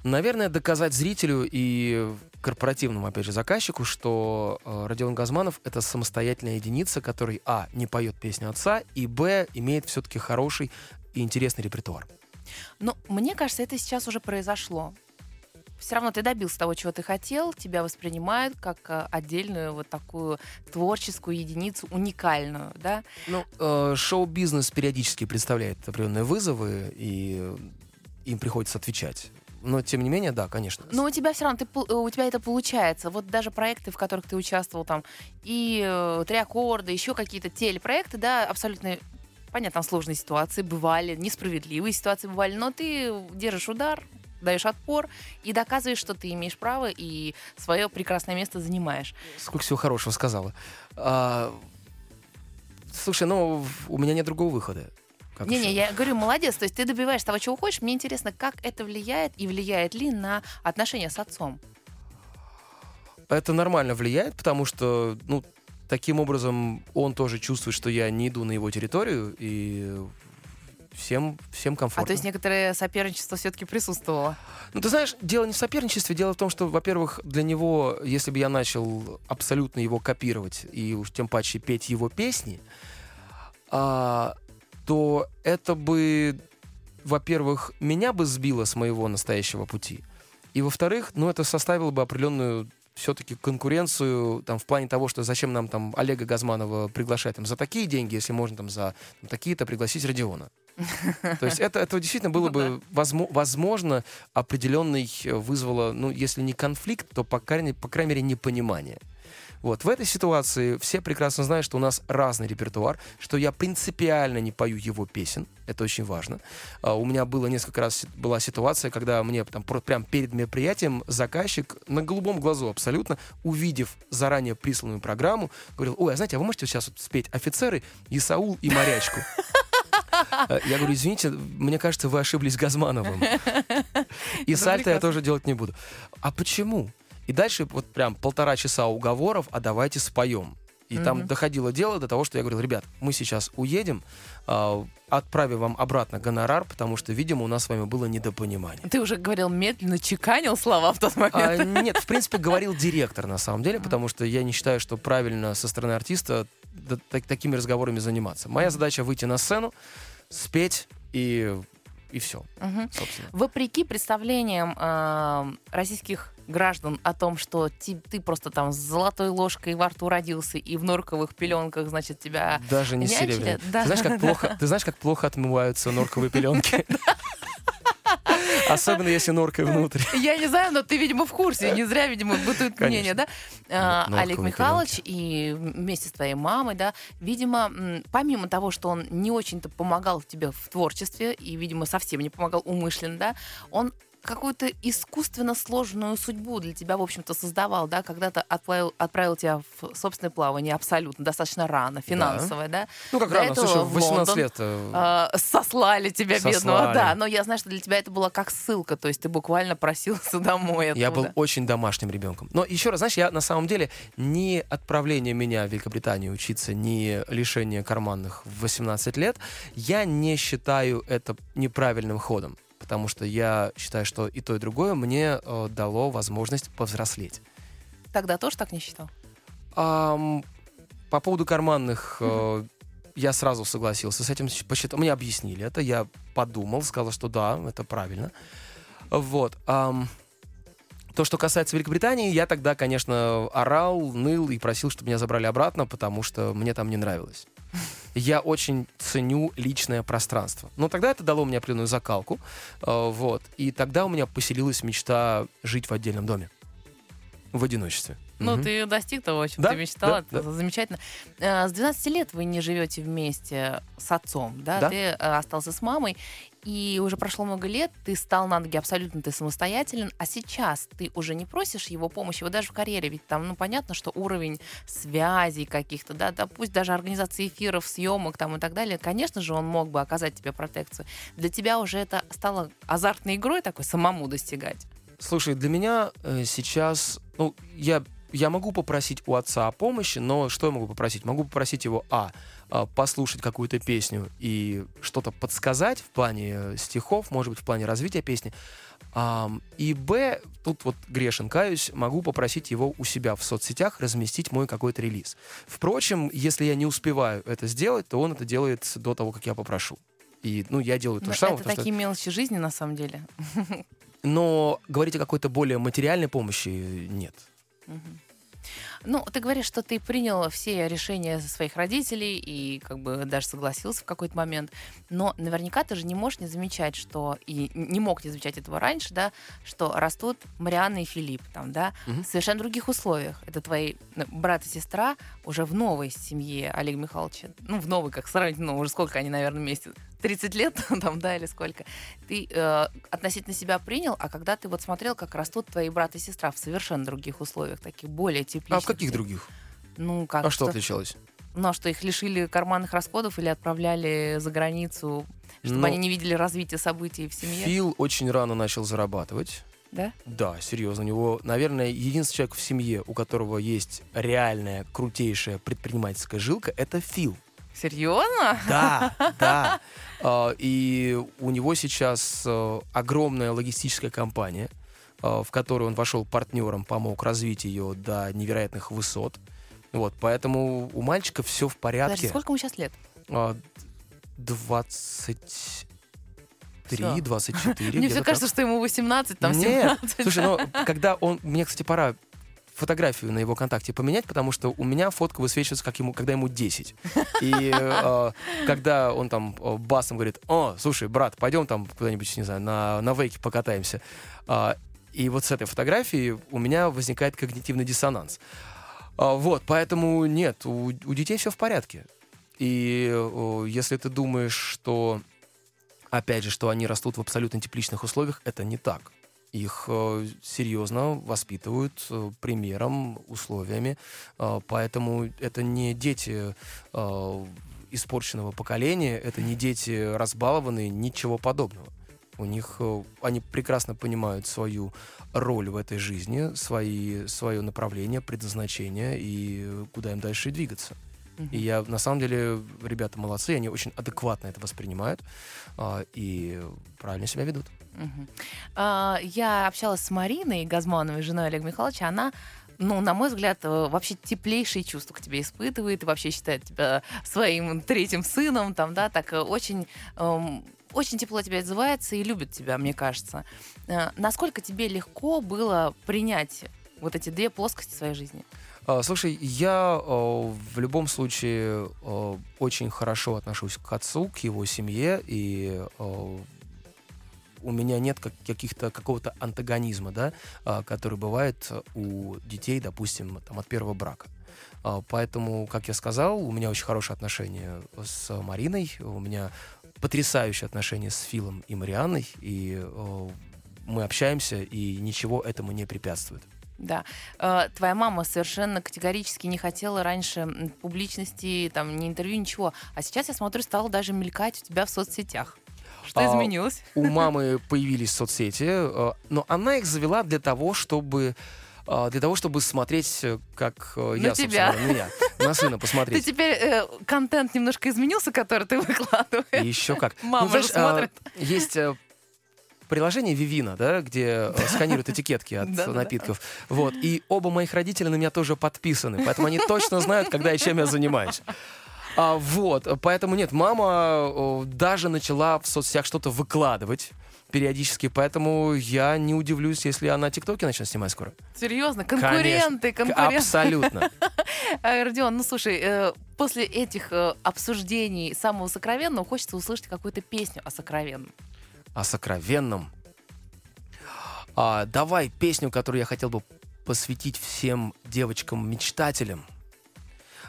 Наверное, доказать зрителю и корпоративному, опять же, заказчику, что э, Родион Газманов — это самостоятельная единица, который, а, не поет песню отца, и, б, имеет все-таки хороший и интересный репертуар. Но мне кажется, это сейчас уже произошло. Все равно ты добился того, чего ты хотел, тебя воспринимают как э, отдельную вот такую творческую единицу, уникальную, да? Ну, э, шоу-бизнес периодически представляет определенные вызовы, и им приходится отвечать. Но, тем не менее, да, конечно. Но у тебя все равно, ты, э, у тебя это получается. Вот даже проекты, в которых ты участвовал, там, и э, три аккорда, еще какие-то телепроекты, да, абсолютно, понятно, сложные ситуации бывали, несправедливые ситуации бывали, но ты держишь удар, даешь отпор и доказываешь, что ты имеешь право и свое прекрасное место занимаешь. Сколько всего хорошего сказала. А, слушай, ну, у меня нет другого выхода. Не-не, я говорю, молодец, то есть ты добиваешь того, чего хочешь. Мне интересно, как это влияет и влияет ли на отношения с отцом. Это нормально влияет, потому что, ну, таким образом он тоже чувствует, что я не иду на его территорию, и всем, всем комфортно. А то есть некоторое соперничество все-таки присутствовало. Ну, ты знаешь, дело не в соперничестве, дело в том, что, во-первых, для него, если бы я начал абсолютно его копировать и уж тем паче петь его песни, а, то это бы, во-первых, меня бы сбило с моего настоящего пути. И, во-вторых, ну, это составило бы определенную все-таки конкуренцию там, в плане того, что зачем нам там Олега Газманова приглашать там, за такие деньги, если можно там за там, такие-то пригласить Родиона. То есть это, это действительно было Ну бы, возмо- возможно, определенный э, вызвало, ну, если не конфликт, то, по крайней, по крайней мере, непонимание. Вот. В этой ситуации все прекрасно знают, что у нас разный репертуар, что я принципиально не пою его песен. Это очень важно. А, у меня было несколько раз была ситуация, когда мне там про- прям перед мероприятием заказчик на голубом глазу абсолютно, увидев заранее присланную программу, говорил, ой, а знаете, а вы можете сейчас вот спеть офицеры, Исаул и морячку? [laughs] Э, Я говорю, извините, мне кажется, вы ошиблись Газмановым. И сальто я тоже делать не буду. А почему? И дальше вот прям полтора часа уговоров, а давайте споем. И там доходило дело до того, что я говорил, ребят, мы сейчас уедем, а, отправим вам обратно гонорар, потому что, видимо, у нас с вами было недопонимание. Ты уже говорил медленно, чеканил слова в тот момент. А, нет, в принципе, говорил директор на самом деле, потому что я не считаю, что правильно со стороны артиста да- так- такими разговорами заниматься. Моя задача выйти на сцену, спеть и, и все, собственно. Вопреки представлениям э, российских граждан о том, что ти- ты просто там с золотой ложкой во рту родился и в норковых пеленках, значит, тебя... Даже не Нянчили? серебряный. Да. Ты знаешь, как плохо, ты знаешь, как плохо отмываются норковые [laughs] пеленки? [laughs] Особенно если норкой внутрь. [laughs] Я не знаю, но ты, видимо, в курсе. Не зря, видимо, бытует Конечно. мнение, да? А, Норковые Олег Михайлович и вместе с твоей мамой, да, видимо, помимо того, что он не очень-то помогал тебе в творчестве и, видимо, совсем не помогал умышленно, да, он какую-то искусственно сложную судьбу для тебя, в общем-то, создавал, да, когда-то отправил, отправил тебя в собственное плавание абсолютно, достаточно рано, финансовое, да. Ну, как До рано, этого слушай, в в 18 Лондон, лет. э, А, сослали тебя, бедного, Сослали. да. Но я знаю, что для тебя это было как ссылка, то есть ты буквально просился [laughs] домой Я был оттуда. очень домашним ребенком. Но еще раз, знаешь, я на самом деле ни отправление меня в Великобританию учиться, ни лишение карманных в 18 лет, я не считаю это неправильным ходом. Потому что я считаю, что и то, и другое мне э, дало возможность повзрослеть. Тогда тоже так не считал? Ам, по поводу карманных э, я сразу согласился с этим, посчитал, мне объяснили это, я подумал, сказал, что да, это правильно. Вот. ам, то, что касается Великобритании, я тогда, конечно, орал, ныл и просил, чтобы меня забрали обратно, потому что мне там не нравилось. Я очень ценю личное пространство. Но тогда это дало мне определенную закалку. э, вот. И тогда у меня поселилась мечта жить в отдельном доме. В одиночестве. Ну, ты достиг того, о чем Да, ты мечтала. да, это замечательно. Э, С 12 лет вы не живете вместе с отцом, да? Да. Ты э, остался с мамой, и уже прошло много лет, ты стал на ноги абсолютно ты самостоятелен, а сейчас ты уже не просишь его помощи, вот даже в карьере, ведь там, ну, понятно, что уровень связей каких-то, да, да, пусть даже организации эфиров, съемок там и так далее, конечно же, он мог бы оказать тебе протекцию. Для тебя уже это стало азартной игрой такой, самому достигать. Слушай, для меня э, сейчас, ну, я, я могу попросить у отца о помощи, но что я могу попросить? Могу попросить его, а, а, послушать какую-то песню и что-то подсказать в плане э, стихов, может быть, в плане развития песни. И, б, тут вот грешен, каюсь, могу попросить его у себя в соцсетях разместить мой какой-то релиз. Впрочем, если я не успеваю это сделать, то он это делает до того, как я попрошу. И, ну, я делаю то же самое, это потому что- такие мелочи жизни, на самом деле. но говорить о какой-то более материальной помощи э, нет. Ну, ты говоришь, что ты принял все решения своих родителей и как бы даже согласился в какой-то момент, но наверняка ты же не можешь не замечать, что и не мог не замечать этого раньше, да, что растут Марианна и Филипп там, да, Мгм. в совершенно других условиях. Это твои ну, брат и сестра уже в новой семье Олега Михайловича, ну в новой, как сравнить, ну уже сколько они, наверное, вместе, 30 лет [laughs] там, да, или сколько. Ты э, относительно себя принял, а когда ты вот смотрел, как растут твои брат и сестра в совершенно других условиях, таких более тепличных. А в каких других? Ну, как А что отличалось? Ну, а что их лишили карманных расходов или отправляли за границу, чтобы Ну, они не видели развития событий в семье? Фил очень рано начал зарабатывать. Да? Да, серьезно. У него, наверное, единственный человек в семье, у которого есть реальная, крутейшая предпринимательская жилка, это Фил. Серьезно? Да, [laughs] да. А, И у него сейчас э, огромная логистическая компания, э, в которую он вошел партнером, помог развить ее до невероятных высот. Вот, поэтому у мальчика все в Подожди, порядке. сколько ему сейчас лет? А, 23, Всё. 24. [laughs] Мне все так. кажется, что ему 18, там Нет, 17. слушай, ну, [laughs] когда он... Мне, кстати, пора фотографию на его контакте поменять, потому что у меня фотка высвечивается, как ему, когда ему 10. И э, когда он там э, басом говорит, о, слушай, брат, пойдем там куда-нибудь, не знаю, на, на вейке покатаемся. А, и вот с этой фотографии у меня возникает когнитивный диссонанс. А, вот, поэтому нет, у, у детей все в порядке. И э, если ты думаешь, что, опять же, что они растут в абсолютно тепличных условиях, это не так. Их э, серьезно воспитывают э, примером, условиями. Э, поэтому это не дети испорченного поколения, это не дети разбалованные, ничего подобного. У них они прекрасно понимают свою роль в этой жизни, свои, свое направление, предназначение и куда им дальше двигаться. И я, на самом деле, ребята молодцы, они очень адекватно это воспринимают а, и правильно себя ведут. Мгм. А, Я общалась с Мариной Газмановой, женой Олега Михайловича. Она, ну, на мой взгляд, э, вообще теплейшие чувства к тебе испытывает и вообще считает тебя своим третьим сыном, там, да, так э, очень, эм, очень тепло тебя отзывается и любит тебя, мне кажется. Э, Насколько тебе легко было принять вот эти две плоскости своей жизни? А, Слушай, я в любом случае очень хорошо отношусь к отцу, к его семье, и у меня нет как- каких-то какого-то антагонизма, да, а, который бывает у детей, допустим, там, от первого брака. А, Поэтому, как я сказал, у меня очень хорошие отношения с Мариной, у меня потрясающие отношения с Филом и Марианной, и мы общаемся, и ничего этому не препятствует. Да. Э, Твоя мама совершенно категорически не хотела раньше публичности, там, ни интервью, ничего. А сейчас, я смотрю, стала даже мелькать у тебя в соцсетях. Что А, изменилось? у мамы появились соцсети, э, но она их завела для того, чтобы э, для того, чтобы смотреть, как э, я, собственно, тебя. на меня, на сына Ты посмотреть. теперь э, контент немножко изменился, который ты выкладываешь. Еще как. Мама Ну, знаешь, же смотрит. а, есть приложение Вивина, да, где э, [laughs] сканируют этикетки от напитков. Вот. И оба моих родителя на меня тоже подписаны, поэтому они точно знают, когда и чем я занимаюсь. А, вот, поэтому нет, мама э, даже начала в соцсетях что-то выкладывать периодически, поэтому я не удивлюсь, если она тиктоки начнет снимать скоро. Серьезно, конкуренты, Конечно. конкуренты. Абсолютно. [laughs] Э, Родион, ну слушай, после этих обсуждений самого сокровенного хочется услышать какую-то песню о сокровенном. О сокровенном. А, давай песню, которую я хотел бы посвятить всем девочкам-мечтателям,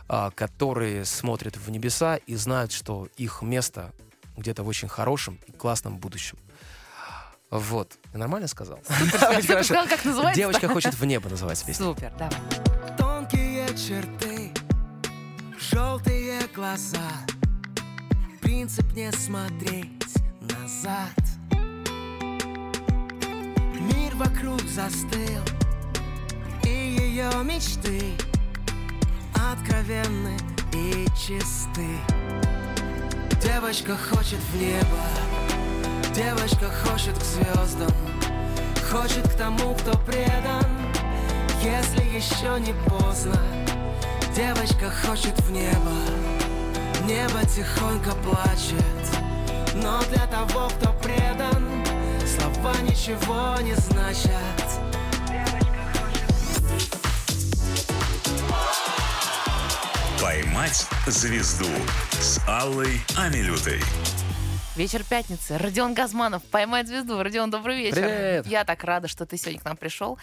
а, которые смотрят в небеса и знают, что их место где-то в очень хорошем и классном будущем. Вот. Я нормально сказал? Ты Хорошо. сказал, как называется? Девочка хочет в небо называется песня. Супер, давай. Тонкие черты, желтые глаза Принцип не смотреть назад вокруг застыл. И ее мечты Откровенны и чисты. Девочка хочет в небо Девочка хочет к звездам Хочет к тому, кто предан. Если еще не поздно Девочка хочет в небо. Небо тихонько плачет Но для того, кто предан Слова ничего не значат «Поймать звезду» с Аллой Амилютой. Вечер пятницы. Родион Газманов, «Поймать звезду». Родион, добрый вечер. Привет. Я так рада, что ты сегодня к нам пришел.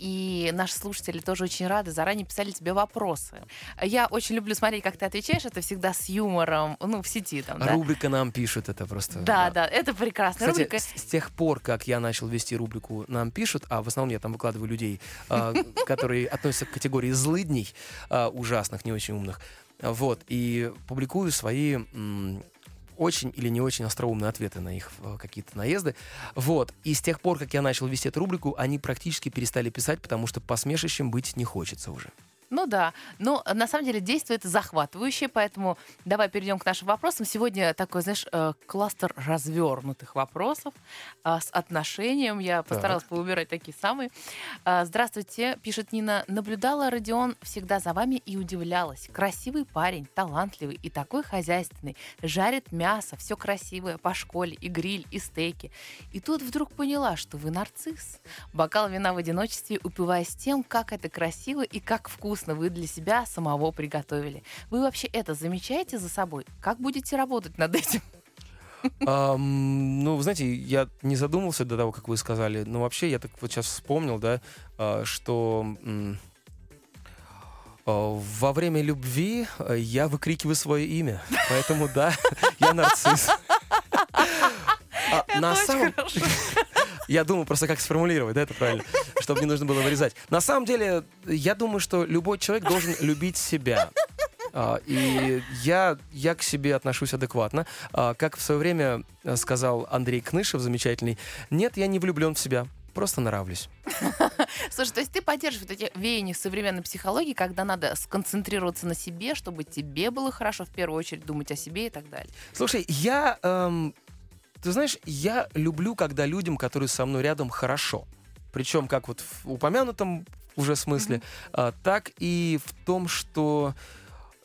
И наши слушатели тоже очень рады. Заранее писали тебе вопросы. Я очень люблю смотреть, как ты отвечаешь. Это всегда с юмором, ну, в сети там, да? Рубрика нам пишут, это просто... Да, да, это прекрасная Кстати, рубрика. с, с тех пор, как я начал вести рубрику «Нам пишут», а в основном я там выкладываю людей, а, [laughs] которые относятся к категории злыдней, а, ужасных, не очень умных, вот, и публикую свои очень или не очень остроумные ответы на их э, какие-то наезды. Вот. И с тех пор, как я начал вести эту рубрику, они практически перестали писать, потому что посмешищем быть не хочется уже. Ну да, но э, на самом деле действует захватывающе, поэтому давай перейдем к нашим вопросам. Сегодня такой, знаешь, э, кластер развернутых вопросов а, с отношением. Я постаралась поубирать такие самые. А, Здравствуйте, пишет Нина. Наблюдала Родион всегда за вами и удивлялась. Красивый парень, талантливый и такой хозяйственный. Жарит мясо, все красивое, по школе, и гриль, и стейки. И тут вдруг поняла, что вы нарцисс. Бокал вина в одиночестве, упиваясь тем, как это красиво и как вкусно вы для себя самого приготовили. Вы вообще это замечаете за собой? Как будете работать над этим? Ну, вы знаете, я не задумывался до того, как вы сказали, но вообще я так вот сейчас вспомнил, да, а, что а, во время любви а, я выкрикиваю свое имя, поэтому да, [laughs] я нарцисс. А, на самом- [laughs] Я думаю просто, как сформулировать, да, это правильно, чтобы не нужно было вырезать. На самом деле, я думаю, что любой человек должен любить себя. А, И я, я к себе отношусь адекватно. А, Как в свое время э, сказал Андрей Кнышев, замечательный, нет, я не влюблен в себя, просто нравлюсь. Слушай, то есть ты поддерживаешь вот эти веяния современной психологии, когда надо сконцентрироваться на себе, чтобы тебе было хорошо, в первую очередь думать о себе и так далее. Слушай, я, эм, ты знаешь, я люблю, когда людям, которые со мной рядом, хорошо. Причем как вот в упомянутом уже смысле, а, так и в том, что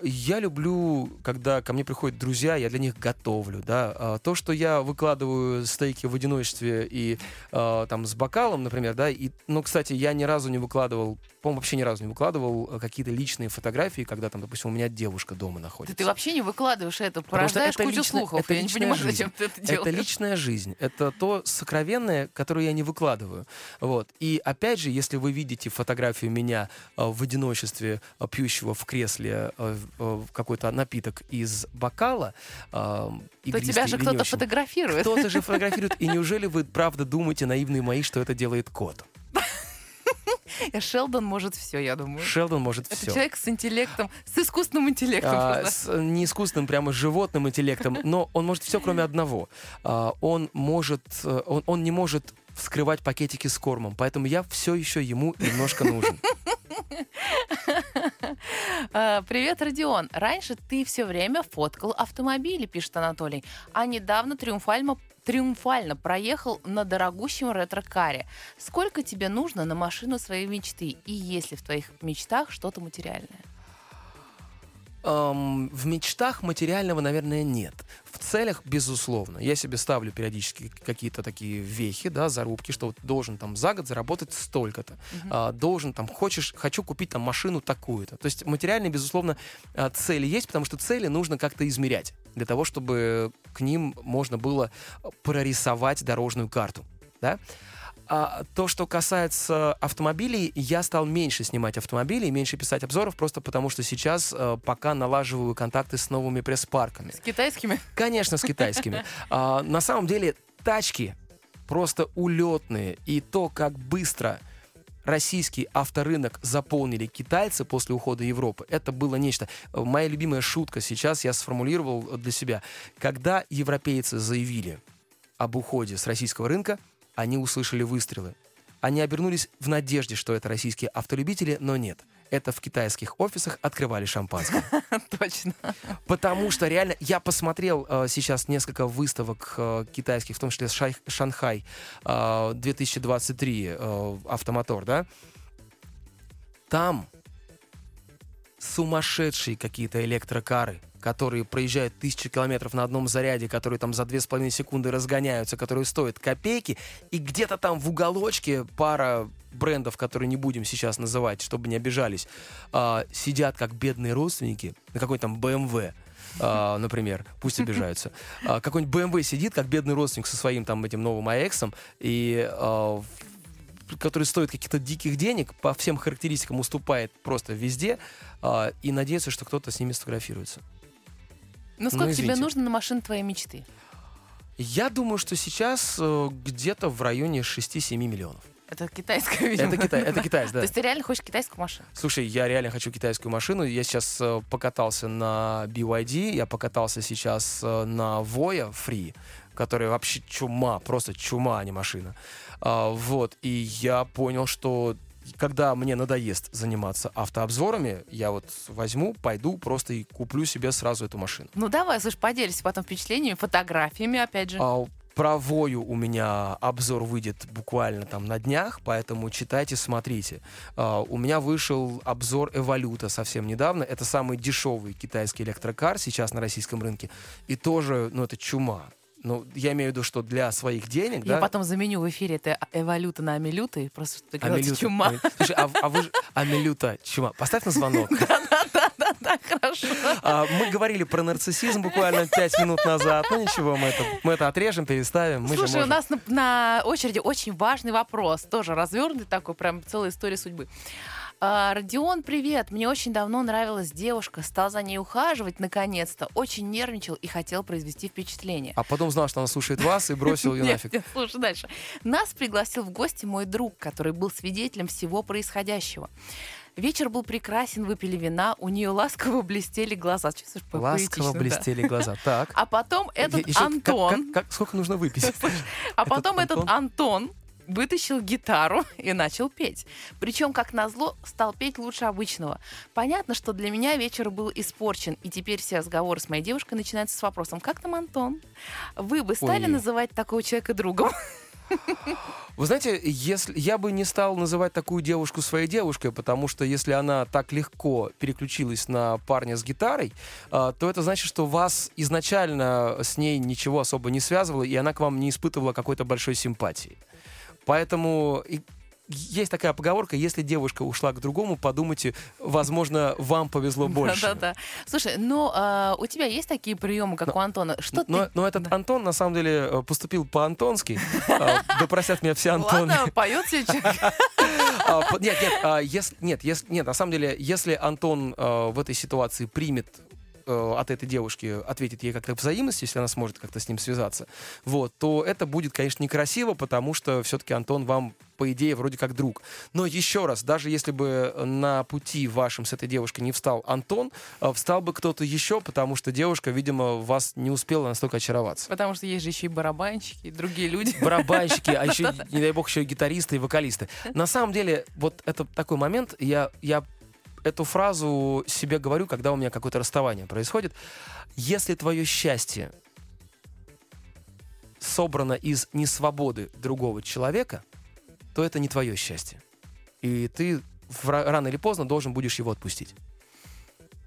я люблю, когда ко мне приходят друзья, я для них готовлю, да. А, То, что я выкладываю стейки в одиночестве и а, там с бокалом, например, да, и, ну, кстати, я ни разу не выкладывал, по-моему, вообще ни разу не выкладывал а, какие-то личные фотографии, когда там, допустим, у меня девушка дома Да находится. ты вообще не выкладываешь это, порождаешь это кучу личная- слухов. это я не понимаю, жизнь. зачем ты это Это делаешь. личная жизнь. Это то сокровенное, которое я не выкладываю. Вот. И опять же, если вы видите фотографию меня э, в одиночестве, э, пьющего в кресле э, э, какой-то напиток из бокала, э, То тебя же кто-то фотографирует. Кто-то же [laughs] фотографирует. И неужели вы правда думаете, наивные мои, что это делает кот? Шелдон может все, я думаю. Шелдон может Это все. человек с интеллектом, с искусственным интеллектом. А, с не искусственным, прямо животным интеллектом, [laughs] но он может все, кроме одного. А, он может, э, он, он не может вскрывать пакетики с кормом, поэтому я все еще ему немножко нужен. [laughs] А, Привет, Родион. Раньше ты все время фоткал автомобили, пишет Анатолий, а недавно триумфально триумфально проехал на дорогущем ретро-каре. Сколько тебе нужно на машину своей мечты? И есть ли в твоих мечтах что-то материальное? Эм, в мечтах материального, наверное, нет. В целях, безусловно. Я себе ставлю периодически какие-то такие вехи, да, зарубки, что вот должен там за год заработать столько-то. А, должен там, хочешь, хочу купить там машину такую-то. То есть материальные, безусловно, а, цели есть, потому что цели нужно как-то измерять для того, чтобы к ним можно было прорисовать дорожную карту, да. А то, что касается автомобилей, я стал меньше снимать автомобили и меньше писать обзоров, просто потому что сейчас э, пока налаживаю контакты с новыми пресс-парками. С китайскими? Конечно, с китайскими. [laughs] А, на самом деле, тачки просто улетные. И то, как быстро российский авторынок заполнили китайцы после ухода Европы, это было нечто. Э, Моя любимая шутка сейчас я сформулировал для себя. Когда европейцы заявили об уходе с российского рынка, они услышали выстрелы. Они обернулись в надежде, что это российские автолюбители, но нет. Это в китайских офисах открывали шампанское. [laughs] Точно. Потому что реально, я посмотрел э, сейчас несколько выставок э, китайских, в том числе Шай- Шанхай э, 2023 э, автомотор, да. Там сумасшедшие какие-то электрокары, которые проезжают тысячи километров на одном заряде, которые там за две с половиной секунды разгоняются, которые стоят копейки, и где-то там в уголочке пара брендов, которые не будем сейчас называть, чтобы не обижались, а, сидят как бедные родственники на какой там BMW, а, например, пусть обижаются. А, Какой-нибудь BMW сидит, как бедный родственник со своим там этим новым AX, и в- который стоит каких-то диких денег, по всем характеристикам уступает просто везде, а, и надеется, что кто-то с ними сфотографируется. Ну сколько тебе извините. нужно на машину твоей мечты? Я думаю, что сейчас э, где-то в районе 6-7 миллионов. Это китайская, видимо. Это, Китай, это китайец, То да. есть ты реально хочешь китайскую машину? Слушай, я реально хочу китайскую машину. Я сейчас э, покатался на BYD, я покатался сейчас э, на Voya Free, которая вообще чума, просто чума, а не машина. А, вот, и я понял, что когда мне надоест заниматься автообзорами, я вот возьму, пойду просто и куплю себе сразу эту машину. Ну давай, слушай, поделись потом впечатлениями, фотографиями, опять же. А про Вою у меня обзор выйдет буквально там на днях, поэтому читайте, смотрите. А, у меня вышел обзор Эволюта совсем недавно. Это самый дешевый китайский электрокар сейчас на российском рынке. И тоже, ну, это чума. Ну, я имею в виду, что для своих денег, Я да, потом заменю в эфире это эволюта на амилюта, и просто ты Амилюта. чума. Ами- Слушай, а, а вы же... Амилюта, чума. Поставь на звонок. [laughs] Да, хорошо. А, мы говорили про нарциссизм буквально пять минут назад. Ну ничего, мы это, мы это отрежем, переставим. Мы же Слушай, у можем. нас на, на очереди очень важный вопрос, тоже развернутый такой, прям целая история судьбы. А, Родион, привет. Мне очень давно нравилась девушка, стал за ней ухаживать наконец-то, очень нервничал и хотел произвести впечатление. А потом знал, что она слушает вас и бросил ее [laughs] нафиг. нет, слушай дальше. Нас пригласил в гости мой друг, который был свидетелем всего происходящего. Вечер был прекрасен, выпили вина, у нее ласково блестели глаза. Чувствуешь, Ласково поэтично, да. блестели глаза. Так. А потом этот Е- ещё как- Антон, как- как- сколько нужно выпить? [laughs] а потом этот Антон? Вытащил гитару [laughs] и начал петь. Причем, как назло, стал петь лучше обычного. Понятно, что для меня вечер был испорчен, и теперь все разговоры с моей девушкой начинаются с вопросом «Как там Антон?» Вы бы стали Ой. называть такого человека другом? [laughs] Вы знаете, если я бы не стал называть такую девушку своей девушкой, потому что если она так легко переключилась на парня с гитарой, а, то это значит, что вас изначально с ней ничего особо не связывало, и она к вам не испытывала какой-то большой симпатии. Поэтому есть такая поговорка, если девушка ушла к другому, подумайте, возможно, вам повезло больше. Да-да-да. Слушай, ну а, у тебя есть такие приемы, как у Антона? Что Но, ты... но этот Антон, на самом деле, э, поступил по-антонски. [laughs] А, Да простят меня все Антоны. Ладно, поет человек. [laughs] А, Нет, нет, а, нет, на самом деле, если Антон э, в этой ситуации примет э, от этой девушки, ответит ей как-то взаимность, если она сможет как-то с ним связаться, вот, то это будет, конечно, некрасиво, потому что все-таки Антон вам, по идее, вроде как друг. Но еще раз, даже если бы на пути вашем с этой девушкой не встал Антон, э, встал бы кто-то еще, потому что девушка, видимо, вас не успела настолько очароваться. Потому что есть же еще и барабанщики, и другие люди. [laughs] барабанщики, а еще, [laughs] не дай бог, еще и гитаристы и вокалисты. На самом деле, вот это такой момент, я, я эту фразу себе говорю, когда у меня какое-то расставание происходит. Если твое счастье собрано из несвободы другого человека, то это не твое счастье. И ты рано или поздно должен будешь его отпустить.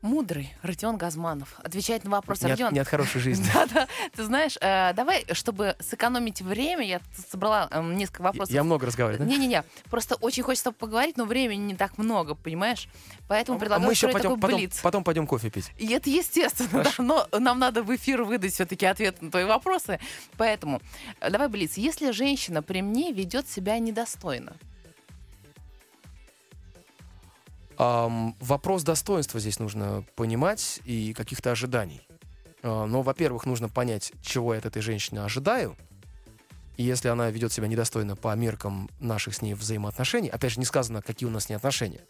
Мудрый Родион Газманов отвечает на вопрос. Не от, Родион, не от хорошей жизни. [laughs] Да-да, ты знаешь, э, давай, чтобы сэкономить время, я собрала эм, несколько вопросов. Я много разговариваю, да? Не-не-не, просто очень хочется поговорить, но времени не так много, понимаешь? Поэтому А предлагаю мы еще пойдем, такой потом, блиц. потом пойдем кофе пить. И это естественно, да, но нам надо в эфир выдать все-таки ответ на твои вопросы. Поэтому э, давай блиц. Если женщина при мне ведет себя недостойно, Ам, вопрос достоинства здесь нужно понимать и каких-то ожиданий. А, Но, во-первых, нужно понять, чего я от этой женщины ожидаю. И если она ведет себя недостойно по меркам наших с ней взаимоотношений, опять же, не сказано, какие у нас с ней отношения,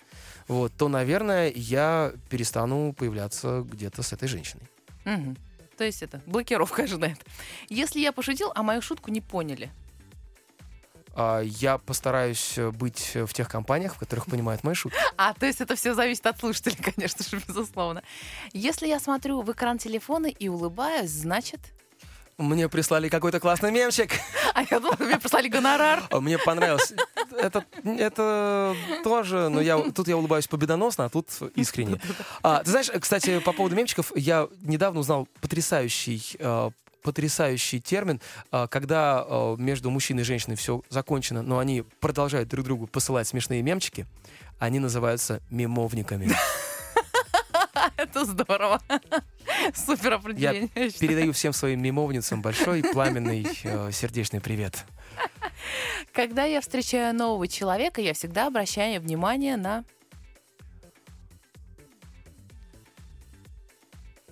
вот, то, наверное, я перестану появляться где-то с этой женщиной. Мгм. то есть это блокировка ожидает. Если я пошутил, а мою шутку не поняли, Я постараюсь э, быть в тех компаниях, в которых понимают мои шутки. А, то есть это все зависит от слушателей, [laughs] конечно же, безусловно. Если я смотрю в экран телефона и улыбаюсь, значит... Мне прислали какой-то классный мемчик. [laughs] А я думала, мне прислали гонорар. А Мне понравилось. [laughs] Это, это тоже, но я тут я улыбаюсь победоносно, а тут искренне. А, ты знаешь, кстати, по поводу мемчиков, я недавно узнал потрясающий э, потрясающий термин, э, когда э, между мужчиной и женщиной все закончено, но они продолжают друг другу посылать смешные мемчики, они называются мемовниками. [laughs] Это здорово. [laughs] Супер определение. я передаю всем своим мемовницам большой пламенный э, сердечный привет. Когда я встречаю нового человека, я всегда обращаю внимание на...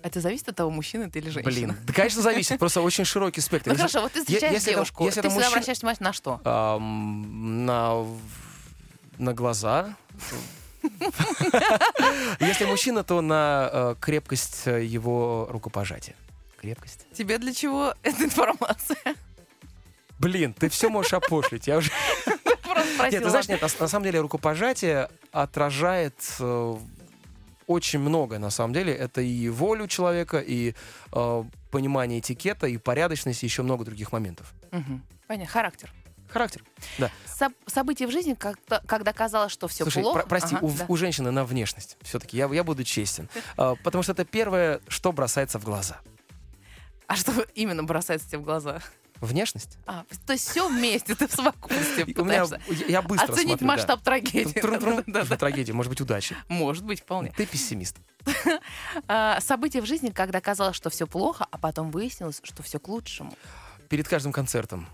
Это зависит от того, мужчина ты или женщина. Блин, да, конечно, зависит, просто очень широкий спектр. Ну хорошо, вот ты встречаешь девушку, ты всегда обращаешь внимание на что? На, на глаза. Если мужчина, то на э, крепкость э, его рукопожатия. Крепкость. Тебе для чего эта информация? Блин, ты все можешь опошлить. Я уже... [laughs] Нет, ты знаешь, нет, на, на самом деле рукопожатие отражает э, очень многое, на самом деле. Это и волю человека, и э, понимание этикета, и порядочность, и еще много других моментов. Мгм. Понятно, характер. Характер. Да. Соб- события в жизни, когда, когда казалось, что все Слушай, плохо. про- прости, Ага, у, да. у женщины на внешность. Все-таки я, я буду честен. [laughs] А, потому что это первое, что бросается в глаза. А что именно бросается тебе в глаза? Внешность. А, то есть все вместе, ты в совокупности пытаешься я быстро оценить смотрю, да. масштаб трагедии. Трагедия, может быть, удачи. Может быть, вполне. Ты пессимист. [laughs] А, события в жизни, когда казалось, что все плохо, а потом выяснилось, что все к лучшему. Перед каждым концертом.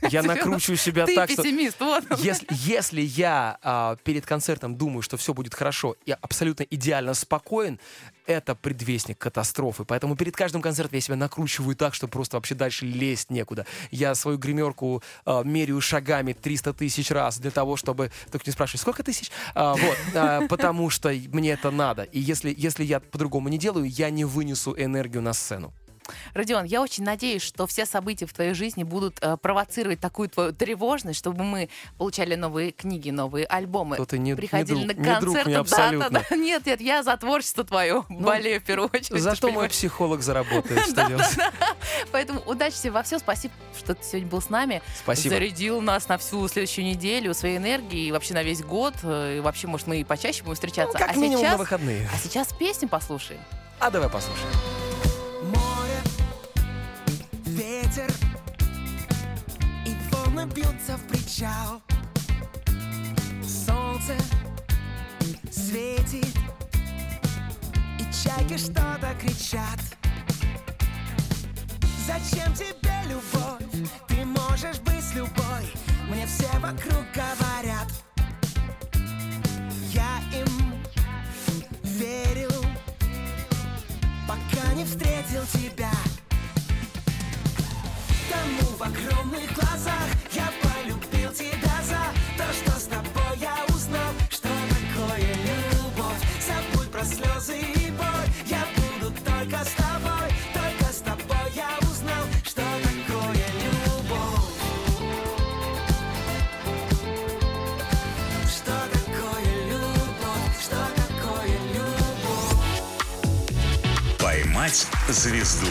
[laughs] Я накручиваю себя Ты так, что... пессимист, вот. он. Если, если я а, перед концертом думаю, что все будет хорошо, я абсолютно идеально спокоен, это предвестник катастрофы. Поэтому перед каждым концертом я себя накручиваю так, что просто вообще дальше лезть некуда. Я свою гримерку а, меряю шагами 300 тысяч раз для того, чтобы... Только не спрашивай, сколько тысяч? А, вот, а, потому что мне это надо. И если, если я по-другому не делаю, я не вынесу энергию на сцену. Родион, я очень надеюсь, что все события в твоей жизни будут э, провоцировать такую твою тревожность, чтобы мы получали новые книги, новые альбомы. То ты не- не приходили друг- на не друг концерты. мне да, абсолютно. да, [laughs] да. Нет, нет, я за творчество твое [laughs] болею в первую очередь. Зато мой понимаешь. психолог [laughs] заработает. Что делать? Поэтому удачи тебе во всем. Спасибо, что ты сегодня был с нами. Спасибо. Зарядил нас на всю следующую неделю своей энергией и вообще на весь год. э, И вообще, может, мы и почаще будем встречаться. Ну, как а минимум сейчас, на выходные. А сейчас песню послушаем. А давай послушаем. Волны бьются в причал Солнце светит И чайки что-то кричат Зачем тебе любовь? Ты можешь быть любой Мне все вокруг говорят Я им верил пока не встретил тебя. В огромных глазах я полюбил тебя за то, что с тобой я узнал, что такое любовь. Забудь про слезы и боль, я буду только с тобой, только с тобой я узнал, что такое любовь. Что такое любовь, что такое любовь. «Поймать звезду»